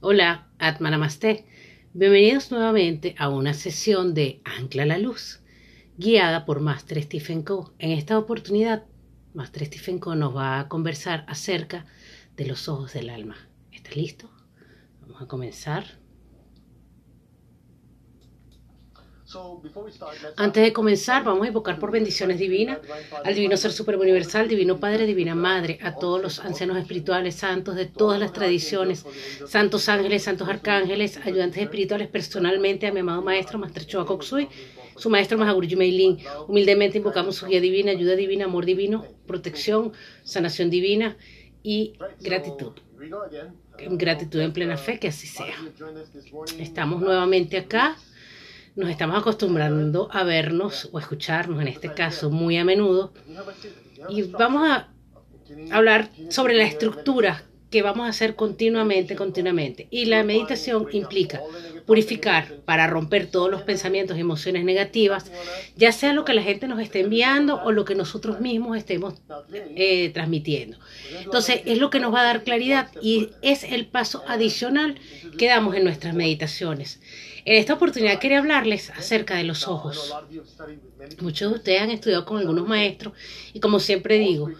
Hola, Atmanamaste. Bienvenidos nuevamente a una sesión de Ancla la Luz, guiada por Master Stephen Co. En esta oportunidad, Master Stephen Co. nos va a conversar acerca de los ojos del alma. ¿Estás listo? Vamos a comenzar. Antes de comenzar, vamos a invocar por bendiciones divinas al Divino Ser Supremo Universal, Divino Padre, Divina Madre, a todos los ancianos espirituales, santos de todas las tradiciones, santos ángeles, santos arcángeles, ayudantes espirituales, personalmente a mi amado Maestro, Maestro Choa Koksui, su Maestro Mahaguru Meilin. Humildemente invocamos su guía divina, ayuda divina, amor divino, protección, sanación divina y gratitud. Gratitud en plena fe, que así sea. Estamos nuevamente acá nos estamos acostumbrando a vernos o escucharnos, en este caso, muy a menudo. Y vamos a hablar sobre la estructura que vamos a hacer continuamente, continuamente. Y la meditación implica purificar para romper todos los pensamientos y emociones negativas, ya sea lo que la gente nos esté enviando o lo que nosotros mismos estemos eh, transmitiendo. Entonces, es lo que nos va a dar claridad y es el paso adicional que damos en nuestras meditaciones. En esta oportunidad quería hablarles acerca de los ojos. Muchos de ustedes han estudiado con algunos maestros y como siempre digo,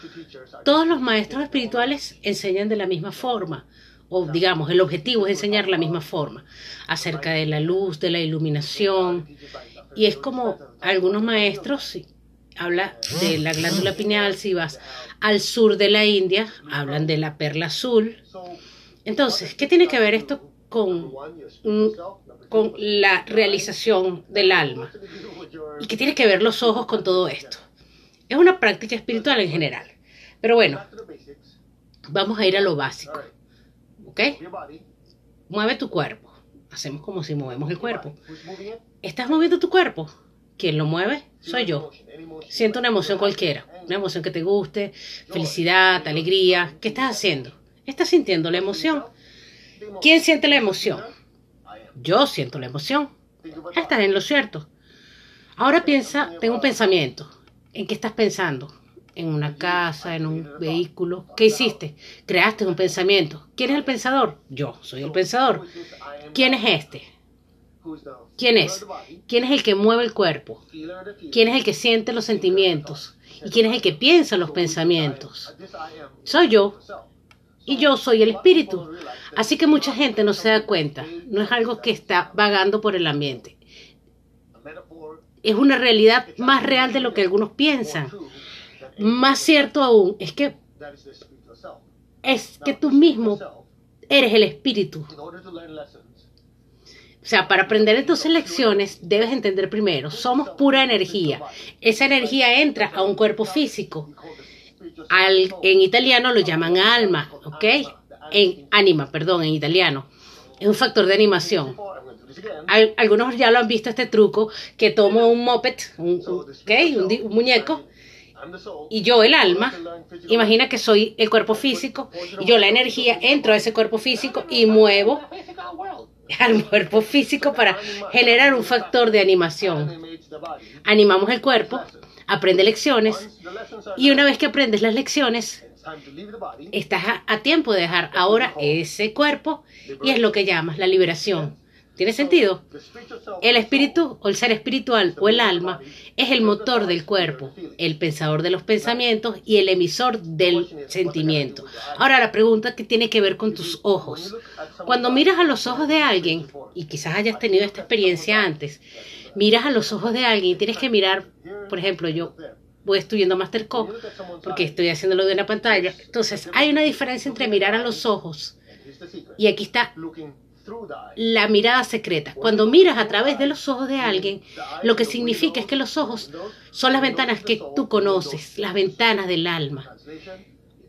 todos los maestros espirituales enseñan de la misma forma o digamos, el objetivo es enseñar la misma forma, acerca de la luz, de la iluminación, y es como algunos maestros habla de la glándula pineal, si vas al sur de la India, hablan de la perla azul. Entonces, ¿qué tiene que ver esto con, con la realización del alma? ¿Y qué tiene que ver los ojos con todo esto? Es una práctica espiritual en general. Pero bueno, vamos a ir a lo básico. ¿Ok? Mueve tu cuerpo. Hacemos como si movemos el cuerpo. ¿Estás moviendo tu cuerpo? ¿Quién lo mueve? Soy yo. Siento una emoción cualquiera. Una emoción que te guste, felicidad, alegría. ¿Qué estás haciendo? ¿Estás sintiendo la emoción? ¿Quién siente la emoción? Yo siento la emoción. Estás en lo cierto. Ahora piensa, tengo un pensamiento. ¿En qué estás pensando? en una casa, en un vehículo. ¿Qué hiciste? Creaste un pensamiento. ¿Quién es el pensador? Yo, soy el pensador. ¿Quién es este? ¿Quién es? ¿Quién es el que mueve el cuerpo? ¿Quién es el que siente los sentimientos? ¿Y quién es el que piensa los pensamientos? Soy yo. Y yo soy el espíritu. Así que mucha gente no se da cuenta. No es algo que está vagando por el ambiente. Es una realidad más real de lo que algunos piensan. Más cierto aún es que es que tú mismo eres el espíritu. O sea, para aprender entonces lecciones debes entender primero, somos pura energía. Esa energía entra a un cuerpo físico. Al, en italiano lo llaman alma, ¿ok? En anima, perdón, en italiano. Es un factor de animación. algunos ya lo han visto este truco, que tomo un moped, un, un muñeco, y yo el alma, imagina que soy el cuerpo físico, y yo la energía entro a ese cuerpo físico y muevo al cuerpo físico para generar un factor de animación. Animamos el cuerpo, aprende lecciones, y una vez que aprendes las lecciones, estás a, tiempo de dejar ahora ese cuerpo y es lo que llamas la liberación. ¿Tiene sentido? El espíritu o el ser espiritual o el alma es el motor del cuerpo, el pensador de los pensamientos y el emisor del sentimiento. Ahora la pregunta que tiene que ver con tus ojos. Cuando miras a los ojos de alguien, y quizás hayas tenido esta experiencia antes, miras a los ojos de alguien y tienes que mirar, por ejemplo, yo voy estudiando Masterco porque estoy haciéndolo de una pantalla. Entonces, hay una diferencia entre mirar a los ojos y aquí está la mirada secreta. Cuando miras a través de los ojos de alguien, lo que significa es que los ojos son las ventanas que tú conoces, las ventanas del alma.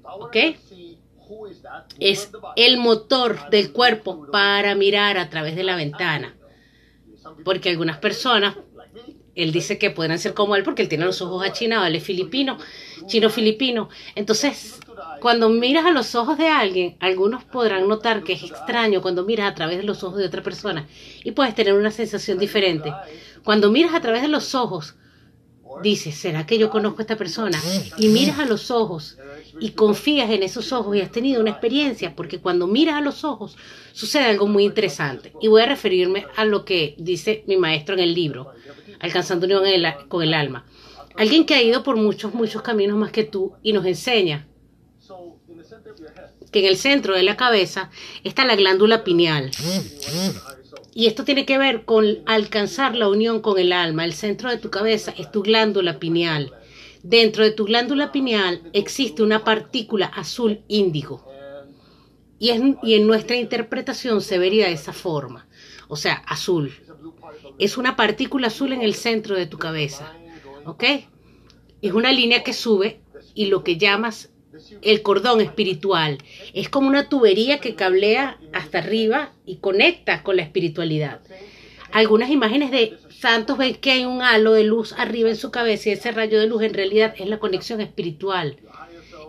¿Ok? Es el motor del cuerpo para mirar a través de la ventana. Porque algunas personas, él dice que pueden ser como él porque él tiene los ojos achinados, él es filipino, chino-filipino. Entonces, cuando miras a los ojos de alguien, algunos podrán notar que es extraño cuando miras a través de los ojos de otra persona y puedes tener una sensación diferente. Cuando miras a través de los ojos, dices, ¿será que yo conozco a esta persona? Y miras a los ojos y confías en esos ojos y has tenido una experiencia, porque cuando miras a los ojos sucede algo muy interesante. Y voy a referirme a lo que dice mi maestro en el libro, Alcanzando unión con el alma. Alguien que ha ido por muchos, muchos caminos más que tú y nos enseña que en el centro de la cabeza está la glándula pineal. Y esto tiene que ver con alcanzar la unión con el alma. El centro de tu cabeza es tu glándula pineal. Dentro de tu glándula pineal existe una partícula azul índigo. Y, y en nuestra interpretación se vería de esa forma. O sea, azul. Es una partícula azul en el centro de tu cabeza. ¿Ok? Es una línea que sube y lo que llamas el cordón espiritual. Es como una tubería que cablea hasta arriba y conecta con la espiritualidad. Algunas imágenes de santos ven que hay un halo de luz arriba en su cabeza y ese rayo de luz en realidad es la conexión espiritual.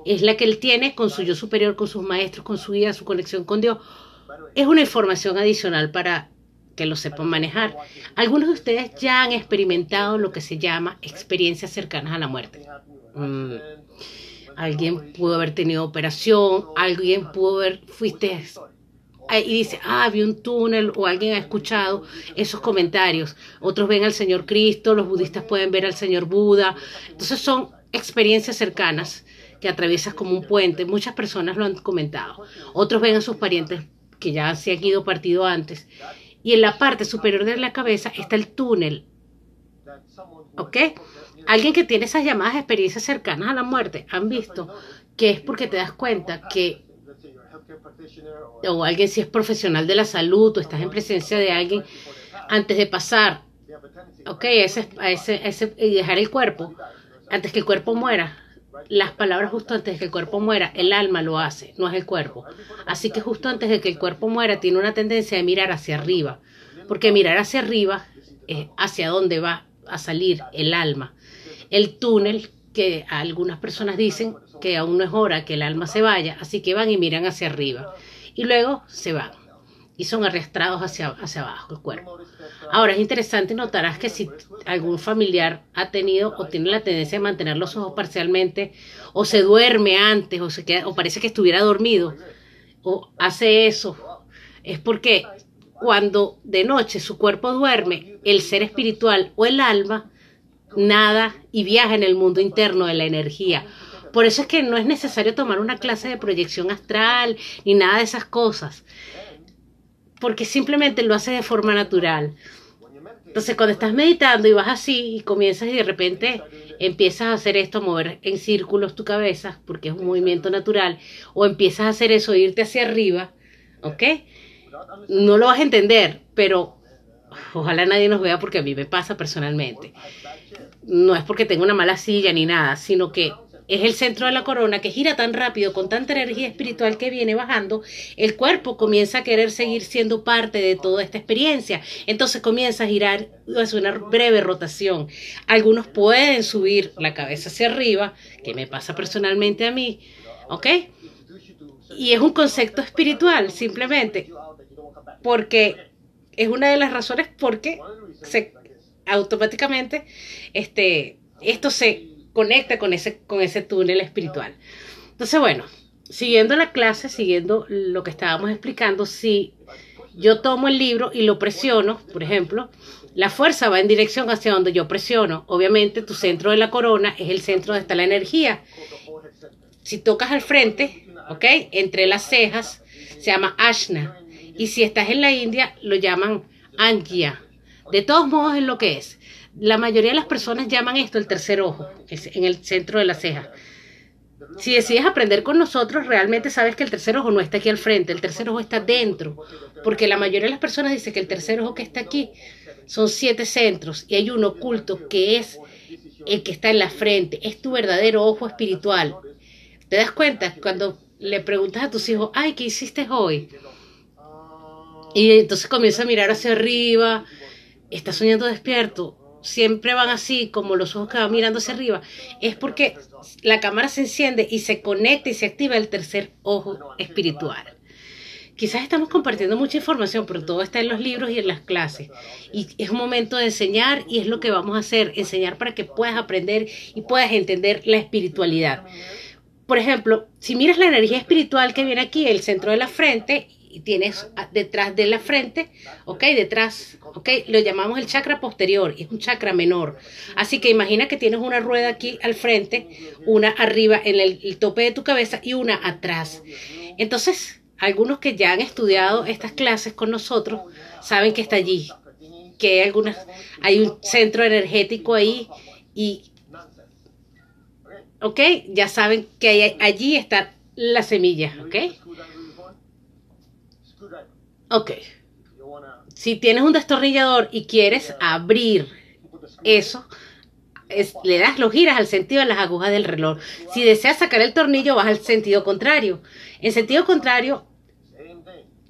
Es la que él tiene con su yo superior, con sus maestros, con su guía, su conexión con Dios. Es una información adicional para que lo sepan manejar. Algunos de ustedes ya han experimentado lo que se llama experiencias cercanas a la muerte. Mm alguien pudo haber tenido operación, alguien pudo haber, fuiste y dice, ah, vi un túnel o alguien ha escuchado esos comentarios. Otros ven al Señor Cristo, los budistas pueden ver al Señor Buda. Entonces son experiencias cercanas que atraviesas como un puente. Muchas personas lo han comentado. Otros ven a sus parientes que ya se han ido partido antes. Y en la parte superior de la cabeza está el túnel. ¿Ok? Alguien que tiene esas llamadas experiencias cercanas a la muerte, han visto que es porque te das cuenta que, o alguien si es profesional de la salud o estás en presencia de alguien, antes de pasar, ok, ese, ese, ese, y dejar el cuerpo, antes que el cuerpo muera, las palabras justo antes de que el cuerpo muera, el alma lo hace, no es el cuerpo. Así que justo antes de que el cuerpo muera, tiene una tendencia de mirar hacia arriba, porque mirar hacia arriba es hacia dónde va a salir el alma. El túnel que algunas personas dicen que aún no es hora que el alma se vaya, así que van y miran hacia arriba y luego se van y son arrastrados hacia, hacia abajo el cuerpo. Ahora es interesante notarás que si algún familiar ha tenido o tiene la tendencia de mantener los ojos parcialmente o se duerme antes o se queda o parece que estuviera dormido o hace eso es porque cuando de noche su cuerpo duerme, el ser espiritual o el alma nada y viaja en el mundo interno de la energía. Por eso es que no es necesario tomar una clase de proyección astral ni nada de esas cosas, porque simplemente lo hace de forma natural. Entonces, cuando estás meditando y vas así y comienzas y de repente empiezas a hacer esto, mover en círculos tu cabeza, porque es un movimiento natural, o empiezas a hacer eso, irte hacia arriba, ¿ok? No lo vas a entender, pero ojalá nadie nos vea porque a mí me pasa personalmente no es porque tenga una mala silla ni nada, sino que es el centro de la corona que gira tan rápido con tanta energía espiritual que viene bajando, el cuerpo comienza a querer seguir siendo parte de toda esta experiencia. Entonces comienza a girar, es una breve rotación. Algunos pueden subir la cabeza hacia arriba, que me pasa personalmente a mí, ¿ok? Y es un concepto espiritual, simplemente, porque es una de las razones porque se automáticamente este, esto se conecta con ese, con ese túnel espiritual. Entonces, bueno, siguiendo la clase, siguiendo lo que estábamos explicando, si yo tomo el libro y lo presiono, por ejemplo, la fuerza va en dirección hacia donde yo presiono. Obviamente, tu centro de la corona es el centro donde está la energía. Si tocas al frente, ¿ok? Entre las cejas, se llama Ashna. Y si estás en la India, lo llaman Angya. De todos modos es lo que es. La mayoría de las personas llaman esto el tercer ojo, en el centro de la ceja. Si decides aprender con nosotros, realmente sabes que el tercer ojo no está aquí al frente, el tercer ojo está dentro, porque la mayoría de las personas dice que el tercer ojo que está aquí son siete centros y hay uno oculto que es el que está en la frente, es tu verdadero ojo espiritual. ¿Te das cuenta cuando le preguntas a tus hijos, ay, ¿qué hiciste hoy? Y entonces comienza a mirar hacia arriba, está soñando despierto, siempre van así, como los ojos que van mirando hacia arriba, es porque la cámara se enciende y se conecta y se activa el tercer ojo espiritual. Quizás estamos compartiendo mucha información, pero todo está en los libros y en las clases. Y es un momento de enseñar y es lo que vamos a hacer, enseñar para que puedas aprender y puedas entender la espiritualidad. por ejemplo, si miras la energía espiritual que viene aquí, el centro de la frente, y tienes detrás de la frente, ¿ok? Detrás, ¿ok? Lo llamamos el chakra posterior, es un chakra menor. Así que imagina que tienes una rueda aquí al frente, una arriba en el, tope de tu cabeza y una atrás. Entonces, algunos que ya han estudiado estas clases con nosotros saben que está allí, que hay algunas, hay un centro energético ahí y ¿ok? Ya saben que allí está la semilla, ¿ok? Ok. Si tienes un destornillador y quieres abrir eso, le das, lo giras al sentido de las agujas del reloj. Si deseas sacar el tornillo, vas al sentido contrario. En sentido contrario,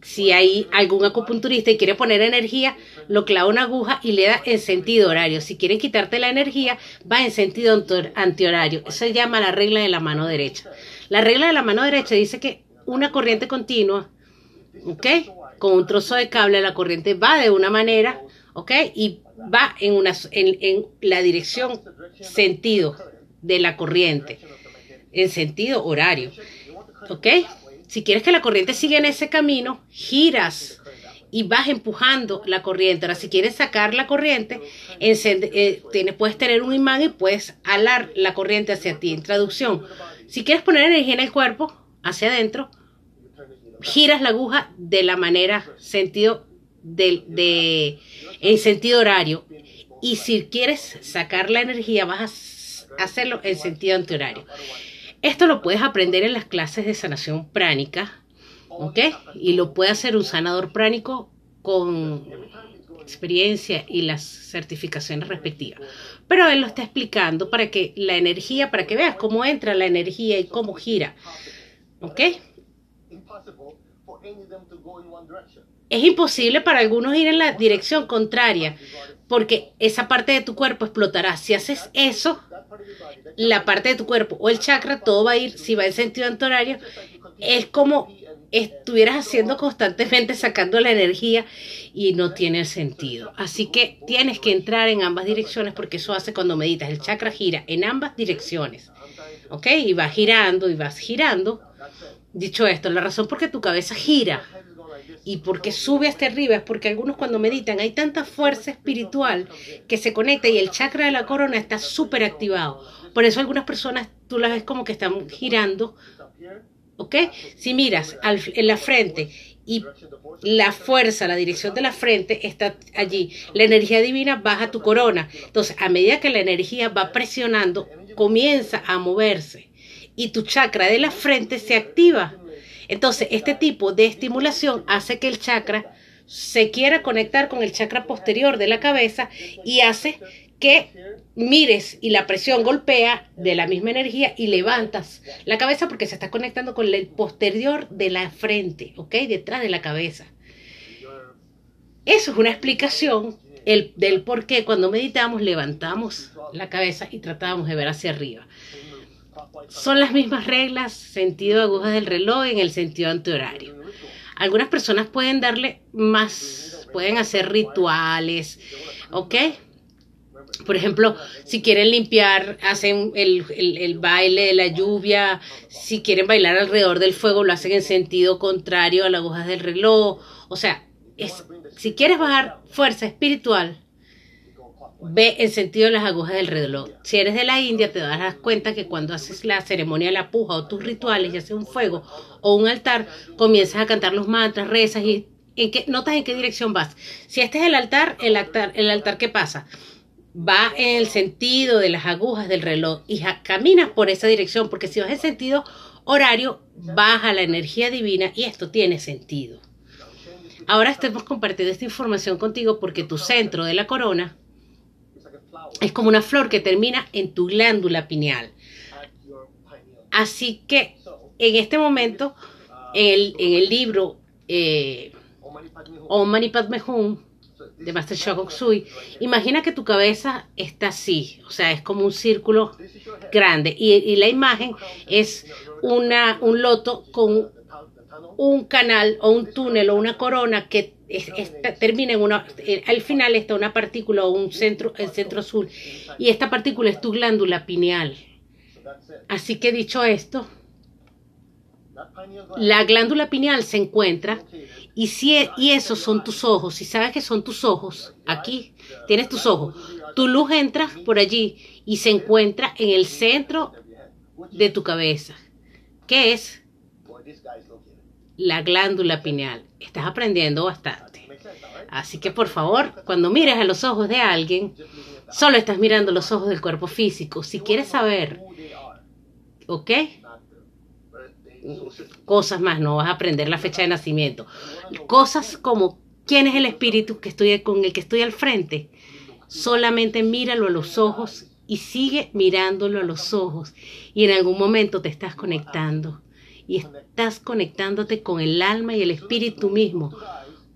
si hay algún acupunturista y quiere poner energía, lo clava una aguja y le da en sentido horario. Si quiere quitarte la energía, va en sentido antihorario. Eso se llama la regla de la mano derecha. La regla de la mano derecha dice que una corriente continua, ¿ok? Con un trozo de cable, la corriente va de una manera, ¿ok? Y va en, una, en, en la dirección, sentido de la corriente, en sentido horario, ¿ok? Si quieres que la corriente siga en ese camino, giras y vas empujando la corriente. Ahora, si quieres sacar la corriente, eh, puedes tener un imán y puedes alar la corriente hacia ti. En traducción, si quieres poner energía en el cuerpo, hacia adentro, giras la aguja de la manera, sentido de, en sentido horario. Y si quieres sacar la energía, vas a hacerlo en sentido antihorario. Esto lo puedes aprender en las clases de sanación pránica, ¿ok? Y lo puede hacer un sanador pránico con experiencia y las certificaciones respectivas. Pero él lo está explicando para que la energía, para que veas cómo entra la energía y cómo gira. ¿Ok? Es imposible para algunos ir en la dirección contraria, porque esa parte de tu cuerpo explotará. Si haces eso, la parte de tu cuerpo o el chakra, todo va a ir, si va en sentido antorario, es como estuvieras haciendo constantemente sacando la energía y no tiene sentido. Así que tienes que entrar en ambas direcciones porque eso hace cuando meditas. El chakra gira en ambas direcciones. ¿Ok? Y va girando y vas girando. Dicho esto, la razón por qué tu cabeza gira y porque sube hasta arriba es porque algunos cuando meditan hay tanta fuerza espiritual que se conecta y el chakra de la corona está súper activado. Por eso algunas personas tú las ves como que están girando, ¿ok? Si miras en la frente y la fuerza, la dirección de la frente está allí, la energía divina baja tu corona. Entonces, a medida que la energía va presionando, comienza a moverse y tu chakra de la frente se activa. Entonces, este tipo de estimulación hace que el chakra se quiera conectar con el chakra posterior de la cabeza y hace que mires y la presión golpea de la misma energía y levantas la cabeza porque se está conectando con el posterior de la frente, ¿ok? Detrás de la cabeza. Eso es una explicación el, del por qué cuando meditamos levantamos la cabeza y tratamos de ver hacia arriba. Son las mismas reglas, sentido de agujas del reloj en el sentido antihorario. Algunas personas pueden darle más, pueden hacer rituales, ¿ok? Por ejemplo, si quieren limpiar, hacen el, el, baile de la lluvia. Si quieren bailar alrededor del fuego, lo hacen en sentido contrario a las agujas del reloj. O sea, es, si quieres bajar fuerza espiritual, ve en sentido de las agujas del reloj. Si eres de la India, te darás cuenta que cuando haces la ceremonia de la puja o tus rituales, ya sea un fuego o un altar, comienzas a cantar los mantras, rezas y en qué, notas en qué dirección vas. Si este es el altar, el altar, el altar ¿qué pasa? va en el sentido de las agujas del reloj y caminas por esa dirección, porque si vas en sentido horario, baja la energía divina y esto tiene sentido. Ahora estemos compartiendo esta información contigo porque tu centro de la corona es como una flor que termina en tu glándula pineal. Así que en este momento, en el, en el libro eh, Om Mani de Master Shokok Sui, imagina que tu cabeza está así, o sea, es como un círculo grande y, la imagen es una, un loto con un canal o un túnel o una corona que termina en una, eh, al final está una partícula o un centro, el centro azul y esta partícula es tu glándula pineal. Así que dicho esto, la glándula. pineal se encuentra y, si, e, y esos son tus ojos, si sabes que son tus ojos, aquí tienes tus ojos, tu luz entra por allí y se encuentra en el centro de tu cabeza. ¿Qué es? La glándula pineal. Estás aprendiendo bastante. Así que por favor, cuando mires a los ojos de alguien, solo estás mirando los ojos del cuerpo físico. Si quieres saber, ¿ok? cosas más, no vas a aprender la fecha de nacimiento. Cosas como quién es el espíritu que estoy, con el que estoy al frente. Solamente míralo a los ojos y sigue mirándolo a los ojos. Y en algún momento te estás conectando. Y estás conectándote con el alma y el espíritu mismo.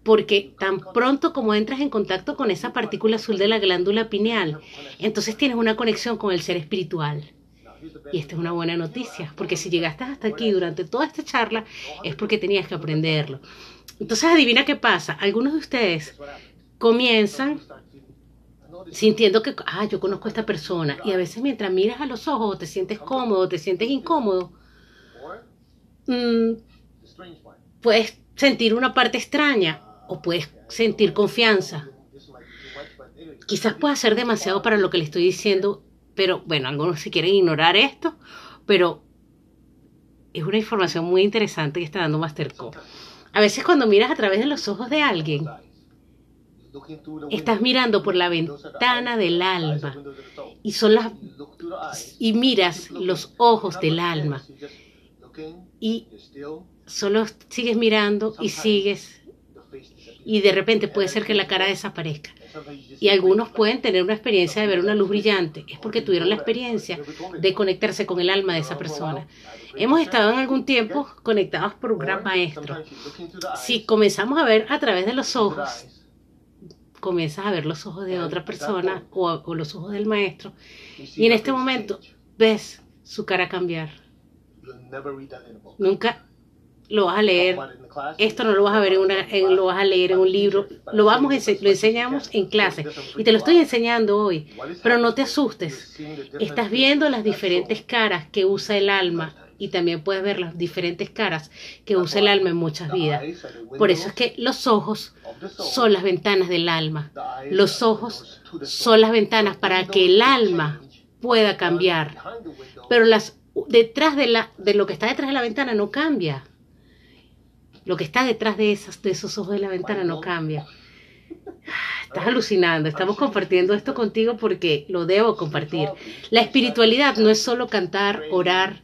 Porque tan pronto como entras en contacto con esa partícula azul de la glándula pineal, entonces tienes una conexión con el ser espiritual. Y esta es una buena noticia, porque si llegaste hasta aquí durante toda esta charla es porque tenías que aprenderlo. Entonces adivina qué pasa. Algunos de ustedes comienzan sintiendo que, ah, yo conozco a esta persona. Y a veces mientras miras a los ojos te sientes cómodo, te sientes incómodo, mm, puedes sentir una parte extraña o puedes sentir confianza. Quizás pueda ser demasiado para lo que le estoy diciendo pero bueno, algunos si quieren ignorar esto, pero es una información muy interesante que está dando Masterco. A veces cuando miras a través de los ojos de alguien, estás mirando por la ventana del alma y son las y miras los ojos del alma y solo sigues mirando y sigues y de repente puede ser que la cara desaparezca. Y algunos pueden tener una experiencia de ver una luz brillante. Es porque tuvieron la experiencia de conectarse con el alma de esa persona. Hemos estado en algún tiempo conectados por un gran maestro. Si comenzamos a ver a través de los ojos, comienzas a ver los ojos de otra persona o, o los ojos del maestro. Y en este momento ves su cara cambiar. Nunca lo vas a leer. Esto no lo vas a ver en una, lo vas a leer en un libro. Lo vamos lo enseñamos en clase y te lo estoy enseñando hoy. Pero no te asustes. Estás viendo las diferentes caras que usa el alma y también puedes ver las diferentes caras que usa el alma en muchas vidas. Por eso es que los ojos son las ventanas del alma. Los ojos son las ventanas para que el alma pueda cambiar. Pero las detrás de la de lo que está detrás de la ventana no cambia. Lo que está detrás de, esas, de esos ojos de la ventana no cambia. Estás alucinando, estamos compartiendo esto contigo porque lo debo compartir. La espiritualidad no es solo cantar, orar,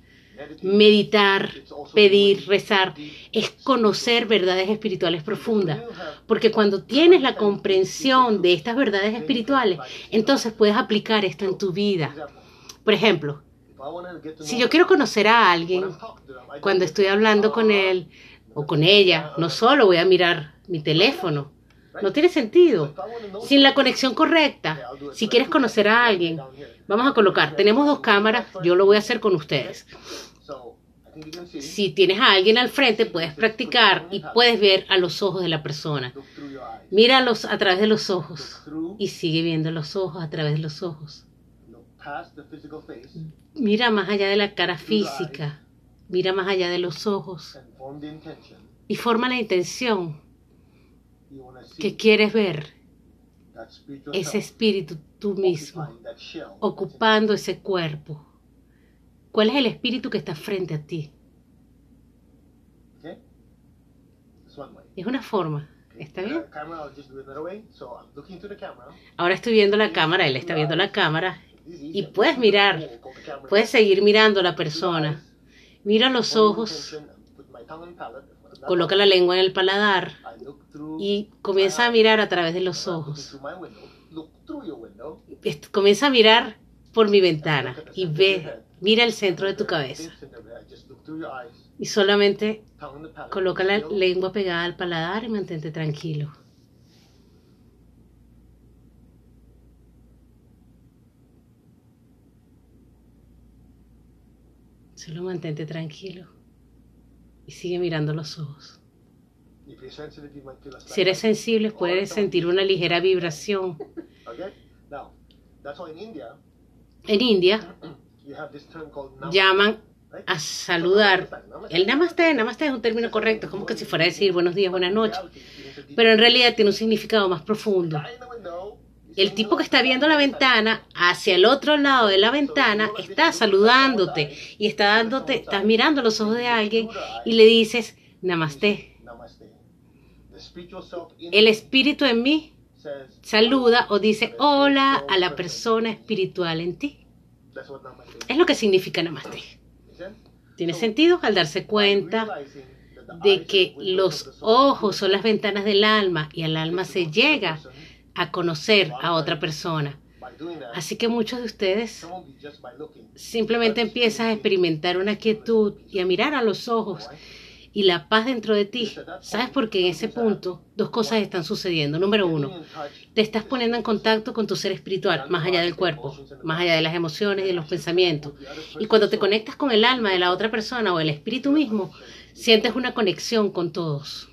meditar, pedir, rezar, es conocer verdades espirituales profundas. Porque cuando tienes la comprensión de estas verdades espirituales, entonces puedes aplicar esto en tu vida. Por ejemplo, si yo quiero conocer a alguien, cuando estoy hablando con él, o con ella. No solo voy a mirar mi teléfono. No tiene sentido. Sin la conexión correcta, si quieres conocer a alguien, vamos a colocar, tenemos dos cámaras, yo lo voy a hacer con ustedes. Si tienes a alguien al frente, puedes practicar y puedes ver a los ojos de la persona. Míralos a través de los ojos y sigue viendo los ojos a través de los ojos. Mira más allá de la cara física. Mira más allá de los ojos y forma la intención que quieres ver ese espíritu tú mismo ocupando ese cuerpo. ¿Cuál es el espíritu que está frente a ti? Es una forma. ¿Está bien? Ahora estoy viendo la cámara, él está viendo la cámara y puedes mirar, puedes seguir mirando a la persona Mira los ojos, coloca la lengua en el paladar y comienza a mirar a través de los ojos. Comienza a mirar por mi ventana y ve, mira el centro de tu cabeza. Y solamente coloca la lengua pegada al paladar y mantente tranquilo. Solo mantente tranquilo y sigue mirando los ojos. Si eres sensible, puedes sentir una ligera vibración. En India llaman a saludar. El namaste, namaste es un término correcto, es como que si fuera a decir buenos días, buenas noches, pero en realidad tiene un significado más profundo. El tipo que está viendo la ventana, hacia el otro lado de la ventana, está saludándote y está dándote, estás mirando los ojos de alguien y le dices, namaste. El espíritu en mí saluda o dice hola a la persona espiritual en ti. Es lo que significa namaste. ¿Tiene sentido? Al darse cuenta de que los ojos son las ventanas del alma y al alma se llega a conocer a otra persona. Así que muchos de ustedes simplemente empiezan a experimentar una quietud y a mirar a los ojos y la paz dentro de ti. ¿Sabes por qué en ese punto dos cosas están sucediendo? Número uno, te estás poniendo en contacto con tu ser espiritual, más allá del cuerpo, más allá de las emociones y de los pensamientos. Y cuando te conectas con el alma de la otra persona o el espíritu mismo, sientes una conexión con todos.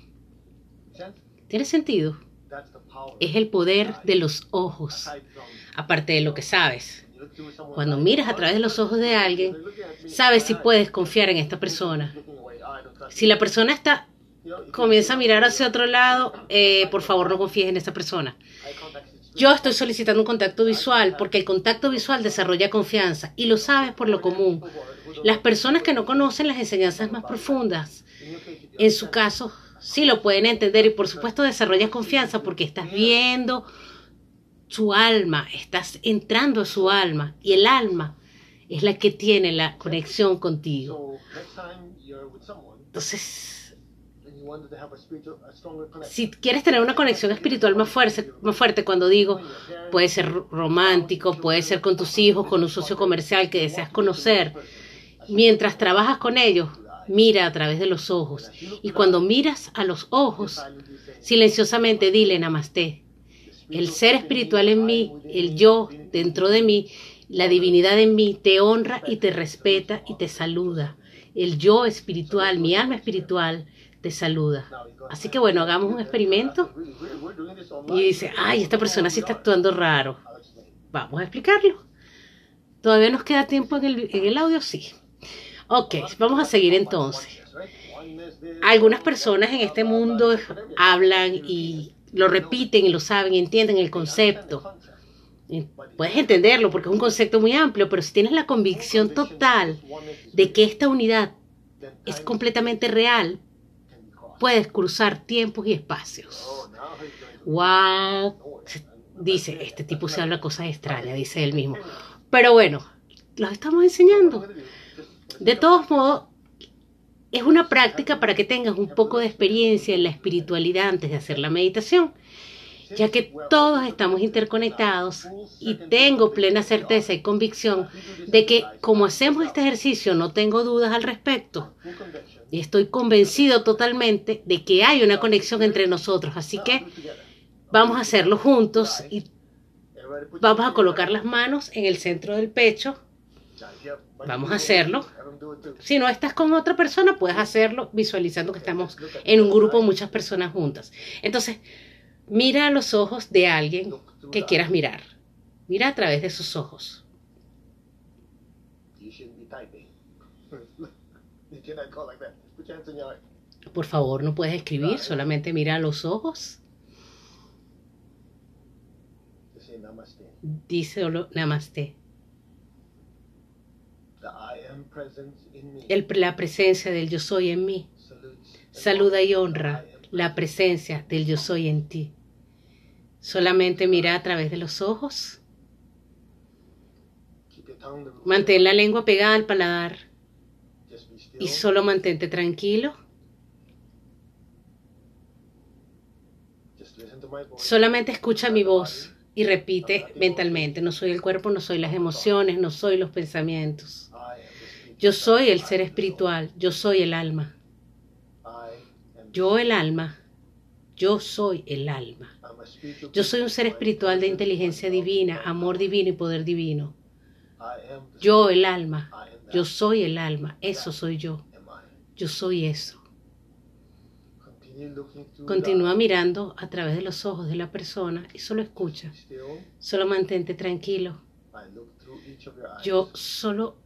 ¿Tiene sentido? Es el poder de los ojos, aparte de lo que sabes. Cuando miras a través de los ojos de alguien, sabes si puedes confiar en esta persona. Si la persona está comienza a mirar hacia otro lado, eh, por favor no confíes en esta persona. Yo estoy solicitando un contacto visual porque el contacto visual desarrolla confianza y lo sabes por lo común. Las personas que no conocen las enseñanzas más profundas, en su caso, sí lo pueden entender y por supuesto desarrollas confianza porque estás viendo su alma, estás entrando a su alma y el alma es la que tiene la conexión contigo. Entonces, si quieres tener una conexión espiritual más fuerte, más fuerte, cuando digo, puede ser romántico, puede ser con tus hijos, con un socio comercial que deseas conocer, mientras trabajas con ellos, mira a través de los ojos. Y cuando miras a los ojos, silenciosamente dile namaste. El ser espiritual en mí, el yo dentro de mí, la divinidad en mí te honra y te respeta y te saluda el yo espiritual, mi alma espiritual, te saluda. Así que bueno, hagamos un experimento. Y dice, ay, esta persona sí está actuando raro. Vamos a explicarlo. ¿Todavía nos queda tiempo en el, en el audio? Sí. Ok, vamos a seguir entonces. Algunas personas en este mundo hablan y lo repiten y lo saben, entienden el concepto. Puedes entenderlo porque es un concepto muy amplio, pero si tienes la convicción total de que esta unidad es completamente real, puedes cruzar tiempos y espacios. ¡Wow! Dice, este tipo se habla cosas extrañas, dice él mismo. Pero bueno, los estamos enseñando. De todos modos, es una práctica para que tengas un poco de experiencia en la espiritualidad antes de hacer la meditación ya que todos estamos interconectados y tengo plena certeza y convicción de que como hacemos este ejercicio no tengo dudas al respecto y estoy convencido totalmente de que hay una conexión entre nosotros. Así que vamos a hacerlo juntos y vamos a colocar las manos en el centro del pecho. Vamos a hacerlo. Si no estás con otra persona, puedes hacerlo visualizando que estamos en un grupo, muchas personas juntas. Entonces, Mira a los ojos de alguien que quieras mirar. Mira a través de sus ojos. Por favor, no puedes escribir, solamente mira a los ojos. Dice namaste. El, la presencia del yo soy en mí. Saluda y honra la presencia del yo soy en ti. Solamente mira a través de los ojos. Mantén la lengua pegada al paladar y solo mantente tranquilo. Solamente escucha mi voz y repite mentalmente, no soy el cuerpo, no soy las emociones, no soy los pensamientos. Yo soy el ser espiritual, yo soy el alma. Yo el alma, yo soy el alma. Yo soy un ser espiritual de inteligencia divina, amor divino y poder divino. Yo, el alma, yo soy el alma, eso soy yo. Yo soy eso. Continúa mirando a través de los ojos de la persona y solo escucha. Solo mantente tranquilo. Yo solo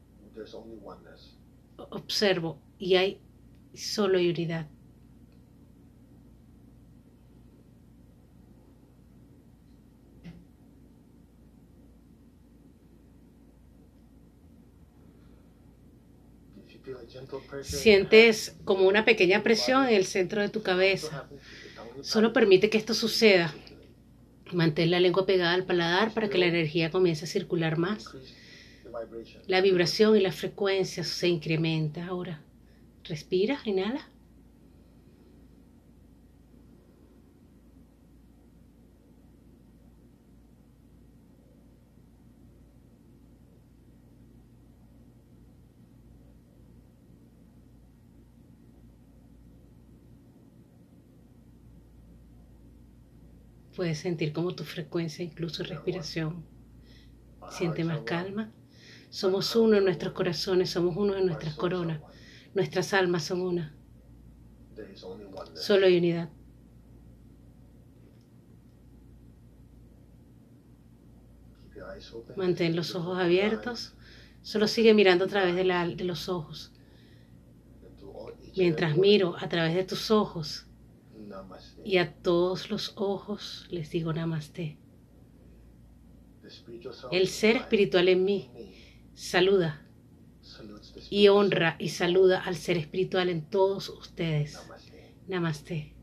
observo y hay solo unidad. Sientes como una pequeña presión en el centro de tu cabeza. Solo permite que esto suceda. Mantén la lengua pegada al paladar para que la energía comience a circular más. La vibración y la frecuencia se incrementa ahora. Respira, inhala. Puedes sentir como tu frecuencia, incluso respiración, siente más calma. Somos uno en nuestros corazones, somos uno en nuestras coronas. Nuestras almas son una. Solo hay unidad. Mantén los ojos abiertos. Solo sigue mirando a través de, de los ojos. Mientras miro a través de tus ojos, y a todos los ojos les digo namaste. El ser espiritual en mí saluda y honra y saluda al ser espiritual en todos ustedes. Namaste.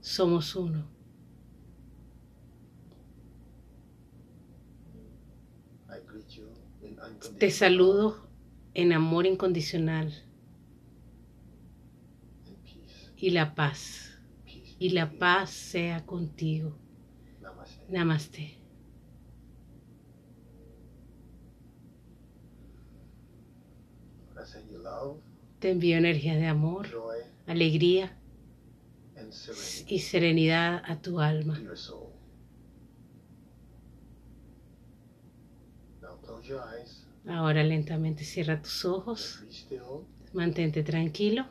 Somos uno. Te saludo en amor incondicional y la paz y la paz sea contigo. Namaste. Te envío energía de amor, alegría y serenidad a tu alma. Ahora lentamente cierra tus ojos, mantente tranquilo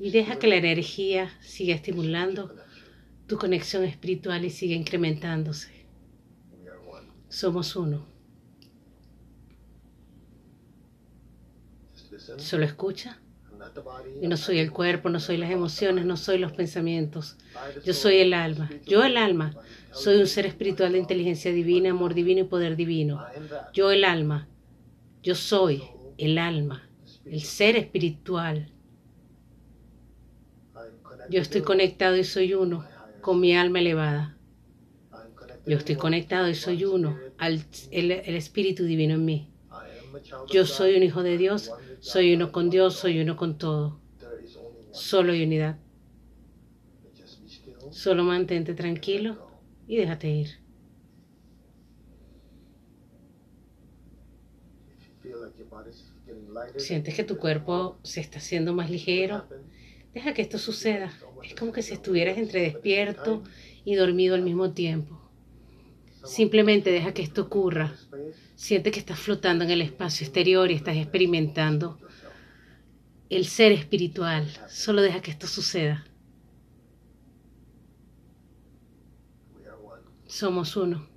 y deja que la energía siga estimulando tu conexión espiritual y siga incrementándose. Somos uno. Solo escucha. Yo no soy el cuerpo, no soy las emociones, no soy los pensamientos. Yo soy el alma. Yo el alma. Soy un ser espiritual de inteligencia divina, amor divino y poder divino. Yo el alma. Yo soy el alma, el ser espiritual yo estoy conectado y soy uno con mi alma elevada. Yo estoy conectado y soy uno al el, Espíritu Divino en mí. Yo soy un hijo de Dios, soy uno con Dios, soy uno con todo. Solo hay unidad. Solo mantente tranquilo y déjate ir. Sientes que tu cuerpo se está haciendo más ligero Deja que esto suceda. Es como que si estuvieras entre despierto y dormido al mismo tiempo. Simplemente deja que esto ocurra. Siente que estás flotando en el espacio exterior y estás experimentando el ser espiritual. Solo deja que esto suceda. Somos uno.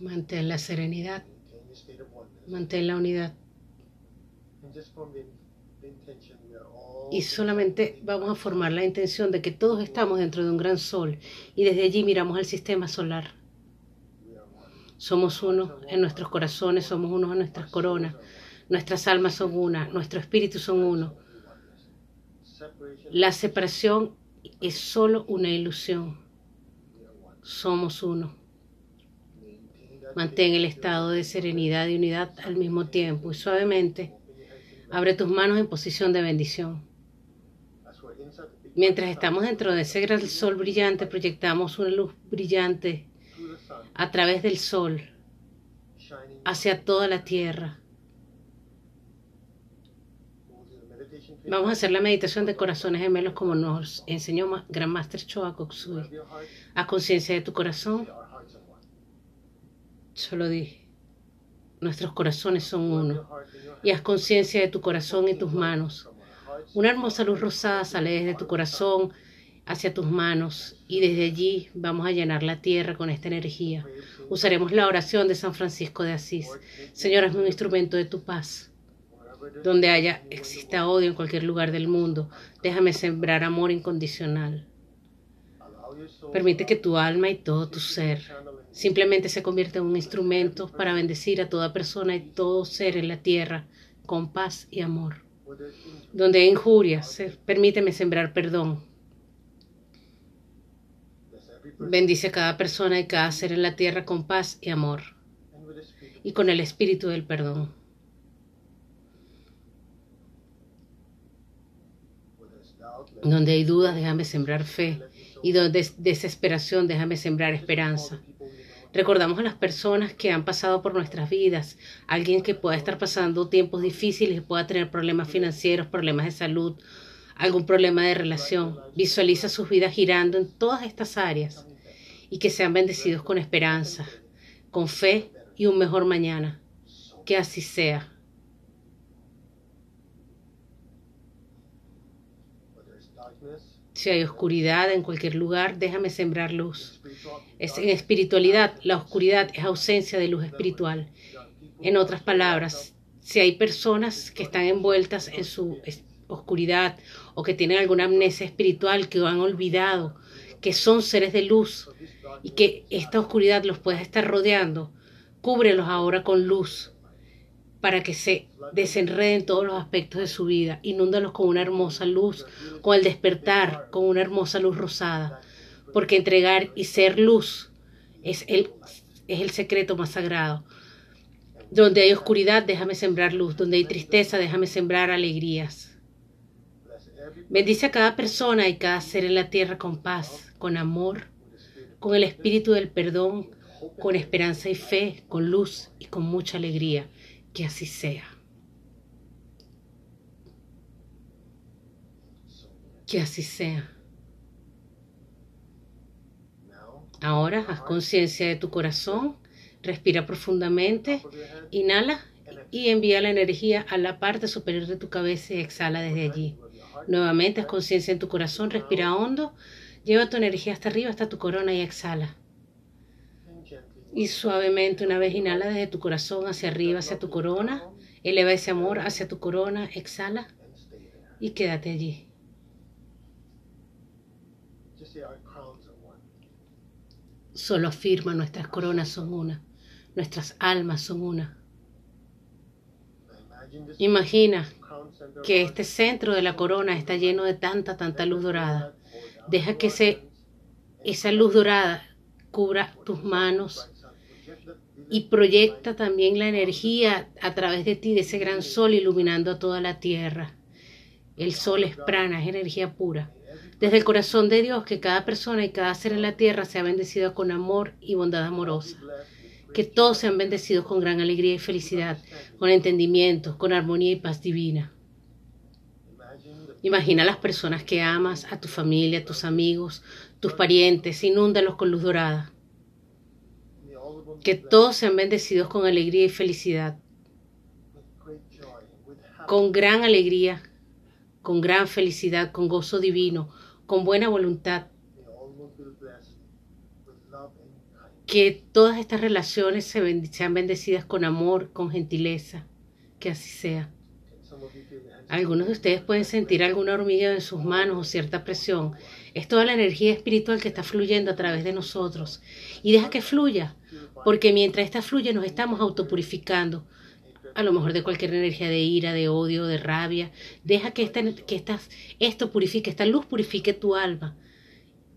Mantén la serenidad. Mantén la unidad. Y solamente vamos a formar la intención de que todos estamos dentro de un gran sol y desde allí miramos al sistema solar. Somos uno en nuestros corazones, somos uno en nuestras coronas, nuestras almas son una, nuestro espíritu son uno. La separación es solo una ilusión. Somos uno. Mantén el estado de serenidad y unidad al mismo tiempo y suavemente abre tus manos en posición de bendición. Mientras estamos dentro de ese gran sol brillante, proyectamos una luz brillante a través del sol hacia toda la tierra. Vamos a hacer la meditación de corazones gemelos como nos enseñó Gran Master Choa Koksui. A conciencia de tu corazón Solo di, nuestros corazones son uno. Y haz conciencia de tu corazón y tus manos. Una hermosa luz rosada sale desde tu corazón hacia tus manos y desde allí vamos a llenar la tierra con esta energía. Usaremos la oración de San Francisco de Asís. Señor, hazme un instrumento de tu paz. Donde haya exista odio en cualquier lugar del mundo, déjame sembrar amor incondicional. Permite que tu alma y todo tu ser simplemente se convierta en un instrumento para bendecir a toda persona y todo ser en la tierra con paz y amor. Donde hay injurias, permíteme sembrar perdón. Bendice a cada persona y cada ser en la tierra con paz y amor y con el espíritu del perdón. Donde hay dudas, déjame sembrar fe. Y donde hay desesperación, déjame sembrar esperanza. Recordamos a las personas que han pasado por nuestras vidas, alguien que pueda estar pasando tiempos difíciles pueda tener problemas financieros, problemas de salud, algún problema de relación. Visualiza sus vidas girando en todas estas áreas y que sean bendecidos con esperanza, con fe y un mejor mañana. Que así sea. Si hay oscuridad en cualquier lugar, déjame sembrar luz. Es en espiritualidad, la oscuridad es ausencia de luz espiritual. En otras palabras, si hay personas que están envueltas en su oscuridad o que tienen alguna amnesia espiritual que han olvidado que son seres de luz y que esta oscuridad los puede estar rodeando, cúbrelos ahora con luz para que se desenreden todos los aspectos de su vida. Inúndalos con una hermosa luz, con el despertar, con una hermosa luz rosada. Porque entregar y ser luz es el, es el secreto más sagrado. Donde hay oscuridad, déjame sembrar luz. Donde hay tristeza, déjame sembrar alegrías. Bendice a cada persona y cada ser en la tierra con paz, con amor, con el espíritu del perdón, con esperanza y fe, con luz y con mucha alegría. Que así sea. Que así sea. Ahora haz conciencia de tu corazón, respira profundamente, inhala y envía la energía a la parte superior de tu cabeza y exhala desde allí. Nuevamente haz conciencia en tu corazón, respira hondo, lleva tu energía hasta arriba, hasta tu corona y exhala. Y suavemente una vez inhala desde tu corazón hacia arriba, hacia tu corona. Eleva ese amor hacia tu corona, exhala y quédate allí. Solo afirma, nuestras coronas son una, nuestras almas son una. Imagina que este centro de la corona está lleno de tanta, tanta luz dorada. Deja que ese, esa luz dorada cubra tus manos, y proyecta también la energía a través de ti, de ese gran sol iluminando a toda la tierra. El sol es prana, es energía pura. Desde el corazón de Dios, que cada persona y cada ser en la tierra sea bendecido con amor y bondad amorosa. Que todos sean bendecidos con gran alegría y felicidad, con entendimiento, con armonía y paz divina. Imagina a las personas que amas, a tu familia, a tus amigos, tus parientes, inúndalos con luz dorada que todos sean bendecidos con alegría y felicidad, con gran alegría, con gran felicidad, con gozo divino, con buena voluntad. Que todas estas relaciones sean bendecidas con amor, con gentileza. Que así sea. Algunos de ustedes pueden sentir alguna hormiga en sus manos o cierta presión. Es toda la energía espiritual que está fluyendo a través de nosotros. Y deja que fluya, porque mientras esta fluye nos estamos autopurificando. A lo mejor de cualquier energía de ira, de odio, de rabia. Deja que, esta, que esto purifique, esta luz purifique tu alma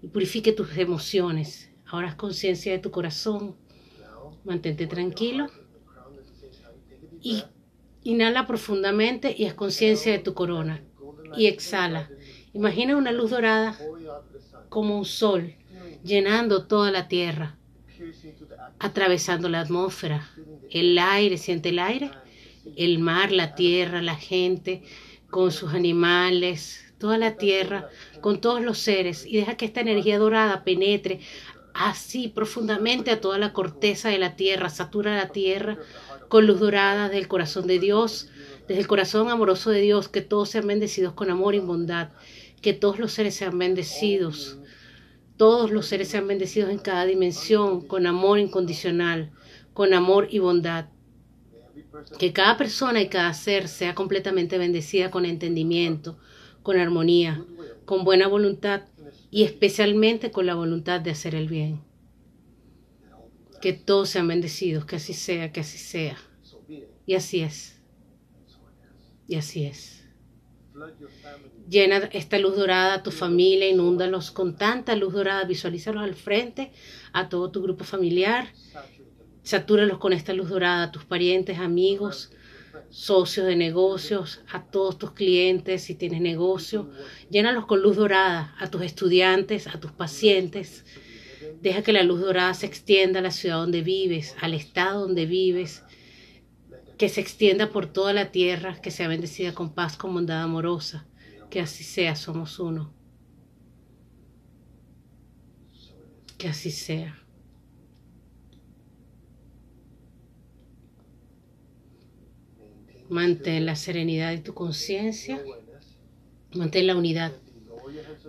y purifique tus emociones. Ahora haz conciencia de tu corazón. Mantente tranquilo. Y inhala profundamente y haz conciencia de tu corona. Y exhala. Imagina una luz dorada como un sol llenando toda la tierra atravesando la atmósfera, el aire, siente el aire, el mar, la tierra, la gente, con sus animales, toda la tierra, con todos los seres, y deja que esta energía dorada penetre así profundamente a toda la corteza de la tierra, satura la tierra con luz dorada del corazón de Dios, desde el corazón amoroso de Dios, que todos sean bendecidos con amor y bondad, que todos los seres sean bendecidos, todos los seres sean bendecidos en cada dimensión, con amor incondicional, con amor y bondad. Que cada persona y cada ser sea completamente bendecida con entendimiento, con armonía, con buena voluntad y especialmente con la voluntad de hacer el bien. Que todos sean bendecidos, que así sea, que así sea. Y así es. Y así es. Llena esta luz dorada a tu familia, inúndalos con tanta luz dorada, visualízalos al frente, a todo tu grupo familiar, satúralos con esta luz dorada, a tus parientes, amigos, socios de negocios, a todos tus clientes si tienes negocio. Llénalos con luz dorada, a tus estudiantes, a tus pacientes. Deja que la luz dorada se extienda a la ciudad donde vives, al estado donde vives, que se extienda por toda la tierra, que sea bendecida con paz, con bondad amorosa. Que así sea, somos uno. Que así sea. Mantén la serenidad de tu conciencia. Mantén la unidad.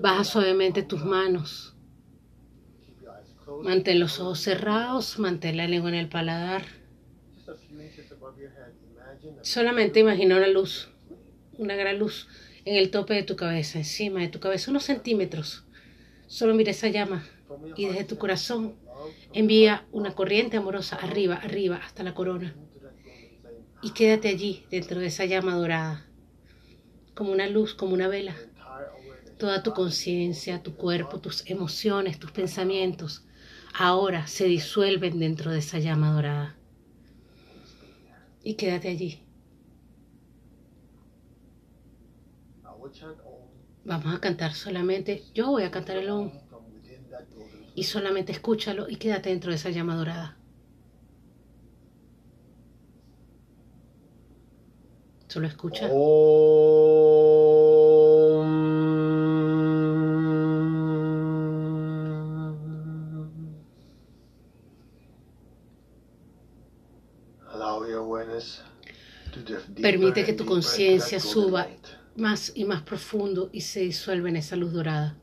Baja suavemente tus manos. Mantén los ojos cerrados. Mantén la lengua en el paladar. Solamente imagina una luz, una gran luz en el tope de tu cabeza, encima de tu cabeza, unos centímetros. Solo mira esa llama y desde tu corazón envía una corriente amorosa arriba, arriba, hasta la corona y quédate allí dentro de esa llama dorada, como una luz, como una vela. Toda tu conciencia, tu cuerpo, tus emociones, tus pensamientos, ahora se disuelven dentro de esa llama dorada. Y quédate allí. Vamos a cantar solamente, yo voy a cantar el OM. Y solamente escúchalo y quédate dentro de esa llama dorada. Solo escucha. Permite que tu conciencia suba más y más profundo y se disuelva en esa luz dorada.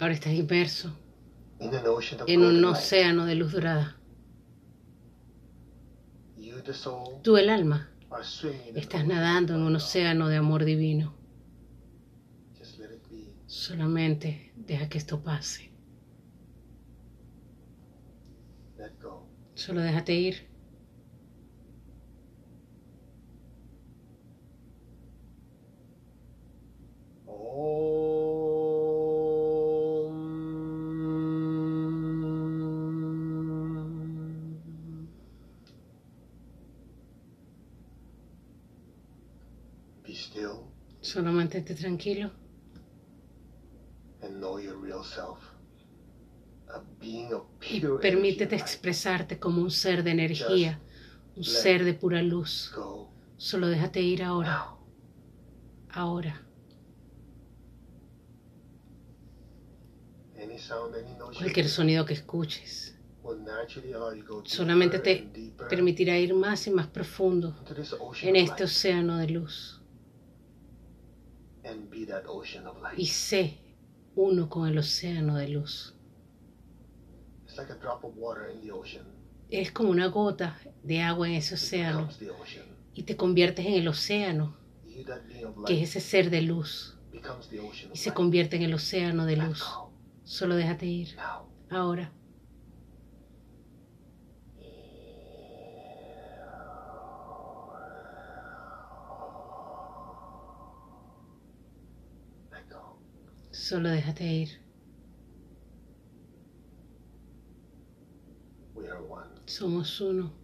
Ahora estás inmerso en un océano de luz dorada. Tú, el alma, estás nadando en un océano de amor divino. Solamente deja que esto pase. Solo déjate ir. Solo mantente tranquilo. Y permítete expresarte como un ser de energía, un ser de pura luz. Solo déjate ir ahora. Ahora. Cualquier sonido que escuches solamente te permitirá ir más y más profundo en este océano de luz y sé uno con el océano de luz. Es como una gota de agua en ese océano y te conviertes en el océano, que es ese ser de luz, y se convierte en el océano de luz. Solo déjate ir. Ahora. Solo déjate ir. Somos uno.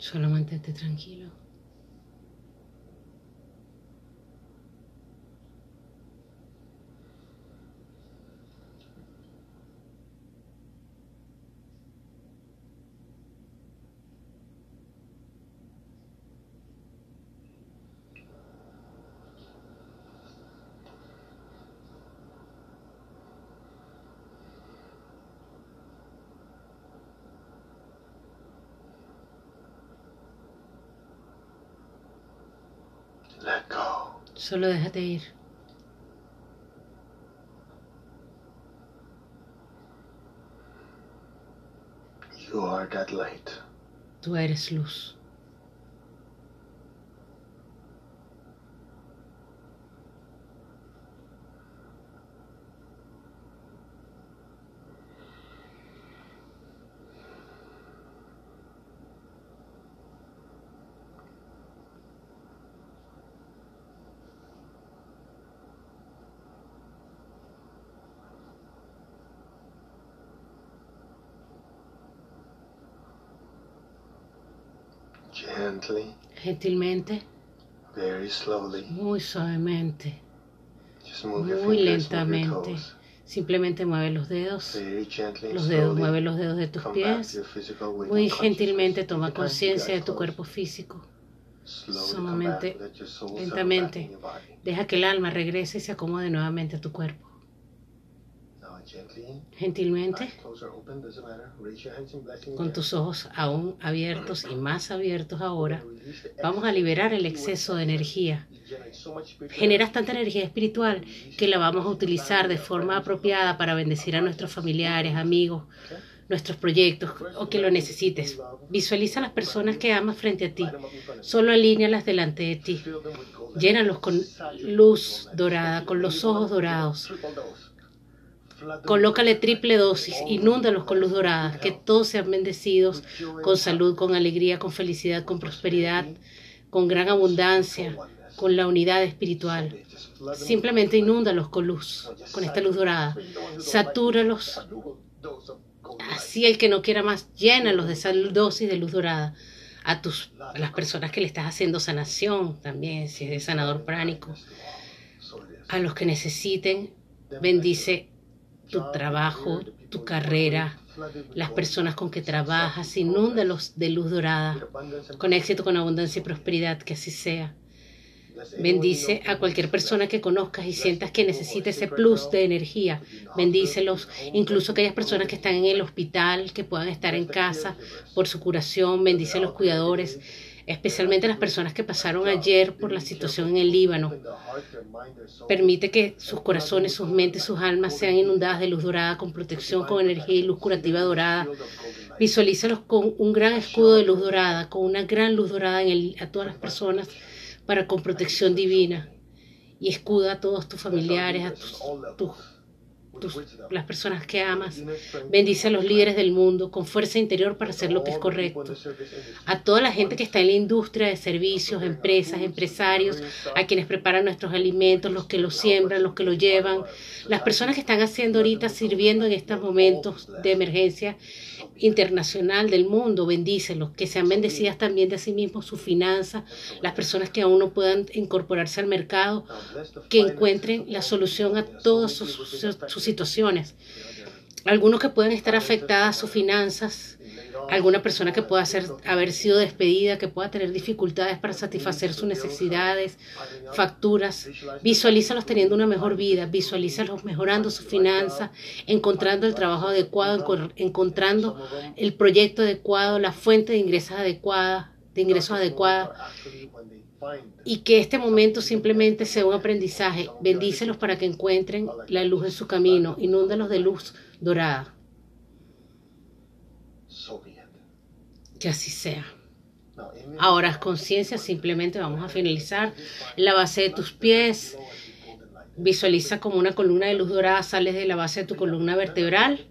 Solo mantente tranquilo. Solo déjate ir. You are that light. Tú eres luz. Gently, Gentilmente, very slowly. muy suavemente, Just move your muy fingers, move your lentamente. toes. Simplemente mueve los dedos, Very gently, los dedos, slowly. mueve los dedos de tus Come pies. Muy gentilmente toma conciencia de tu cuerpo físico. Sumamente, lentamente. Deja que el alma regrese y se acomode nuevamente a tu cuerpo. Blessing con tus ojos aún abiertos y más abiertos ahora, vamos a liberar el exceso de energía. Generas tanta energía espiritual que la vamos a utilizar de forma apropiada para bendecir a nuestros familiares, amigos, nuestros proyectos o que lo necesites. Visualiza a las personas que amas frente a ti. Solo alíñalas delante de ti. Llénalos con luz dorada, con los ojos dorados. Colócale triple dosis, inúndalos con luz dorada, que todos sean bendecidos con salud, con alegría, con felicidad, con prosperidad, con gran abundancia, con la unidad espiritual. Simplemente inúndalos con luz, con esta luz dorada. Satúralos. Así el que no quiera más, llénalos de esa dosis de luz dorada. A, tus, a las personas que le estás haciendo sanación también, si es sanador pránico. A los que necesiten, bendice tu trabajo, tu carrera, las personas con que trabajas, inúndalos de luz dorada, con éxito, con abundancia y prosperidad, que así sea. Bendice a cualquier persona que conozcas y sientas que necesita ese plus de energía. Bendícelos, incluso aquellas personas que están en el hospital, que puedan estar en casa por su curación. Bendice a los cuidadores, especialmente las personas que pasaron ayer por la situación en el Líbano. Permite que sus corazones, sus mentes, sus almas sean inundadas de luz dorada, con protección, con energía y luz curativa dorada. Visualízalos con un gran escudo de luz dorada, con una gran luz dorada en el- a todas las personas para con protección divina. Y escuda a todos tus familiares, a tus, tus- tus- las personas que amas. Bendice a los líderes del mundo con fuerza interior para hacer lo que es correcto. A toda la gente que está en la industria de servicios, empresas, empresarios, a quienes preparan nuestros alimentos, los que los siembran, los que los llevan, las personas que están haciendo ahorita, sirviendo en estos momentos de emergencia internacional del mundo, bendícelos, que sean bendecidas también de sí mismos sus finanzas, las personas que aún no puedan incorporarse al mercado, que encuentren la solución a todas sus, sus- sus situaciones. Algunos que pueden estar afectadas sus finanzas, alguna persona que pueda ser, haber sido despedida, que pueda tener dificultades para satisfacer sus necesidades, facturas. Visualízalos teniendo una mejor vida, visualízalos mejorando sus finanzas, encontrando el trabajo adecuado, encon- encontrando el proyecto adecuado, la fuente de ingresos adecuada, de ingresos adecuada y que este momento simplemente sea un aprendizaje. Bendícelos para que encuentren la luz en su camino, inúndalos de luz dorada. Que así sea. Ahora es conciencia, simplemente vamos a finalizar la base de tus pies. Visualiza como una columna de luz dorada sales de la base de tu columna vertebral.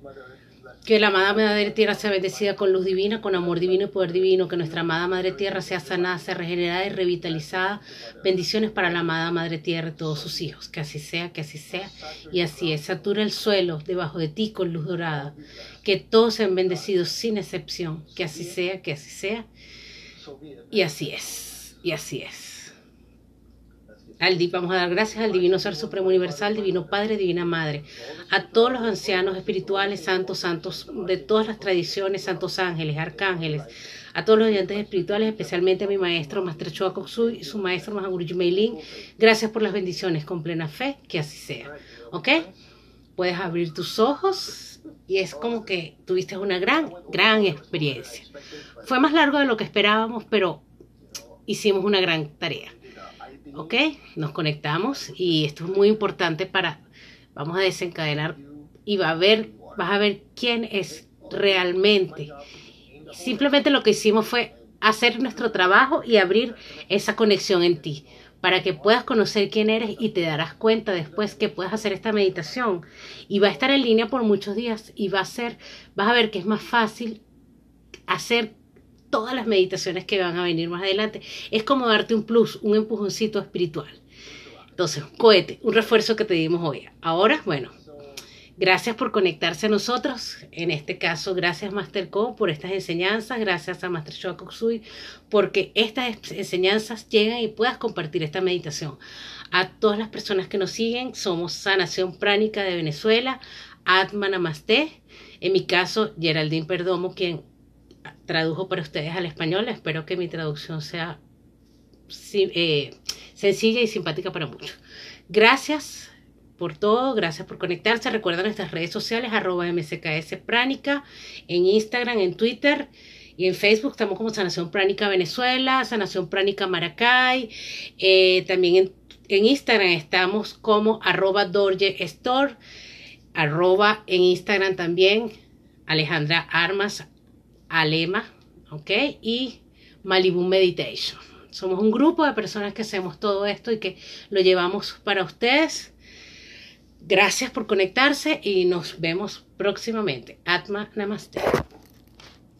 Que la amada Madre Tierra sea bendecida con luz divina, con amor divino y poder divino. Que nuestra amada Madre Tierra sea sanada, sea regenerada y revitalizada. Bendiciones para la amada Madre Tierra y todos sus hijos. Que así sea, que así sea. Y así es. Satura el suelo debajo de ti con luz dorada. Que todos sean bendecidos sin excepción. Que así sea, que así sea. Y así es, y así es. Al, vamos a dar gracias al Divino Ser Supremo Universal, Divino Padre, Divina Madre, a todos los ancianos espirituales, santos, santos de todas las tradiciones, santos ángeles, arcángeles, a todos los oyentes espirituales, especialmente a mi maestro Master Choa y su maestro Mahaguruji Meilin. Gracias por las bendiciones, con plena fe, que así sea. ¿Ok? Puedes abrir tus ojos y es como que tuviste una gran, gran experiencia. Fue más largo de lo que esperábamos, pero hicimos una gran tarea. ¿Ok? Nos conectamos y esto es muy importante para, vamos a desencadenar y va a ver, vas a ver quién es realmente. Simplemente lo que hicimos fue hacer nuestro trabajo y abrir esa conexión en ti para que puedas conocer quién eres y te darás cuenta después que puedas hacer esta meditación y va a estar en línea por muchos días y va a ser, vas a ver que es más fácil hacer todas las meditaciones que van a venir más adelante. Es como darte un plus, un empujoncito espiritual. Entonces, cohete, un refuerzo que te dimos hoy. Ahora, bueno, gracias por conectarse a nosotros. En este caso, gracias Master Co por estas enseñanzas. Gracias a Master Shoa Koksui porque estas enseñanzas llegan y puedas compartir esta meditación. A todas las personas que nos siguen, somos Sanación Pránica de Venezuela, Atma Namaste. En mi caso, Geraldine Perdomo, quien tradujo para ustedes al español. Espero que mi traducción sea eh, sencilla y simpática para muchos. Gracias por todo, gracias por conectarse. Recuerden nuestras redes sociales, arroba mcks en Instagram, en Twitter y en Facebook estamos como Sanación Pránica Venezuela, Sanación Pránica Maracay. Eh, también en, en, Instagram estamos como arroba Dorje Store, arroba en Instagram también Alejandra Armas Alema, ¿ok? Y Malibu Meditation. Somos un grupo de personas que hacemos todo esto y que lo llevamos para ustedes. Gracias por conectarse y nos vemos próximamente. Atma Namaste.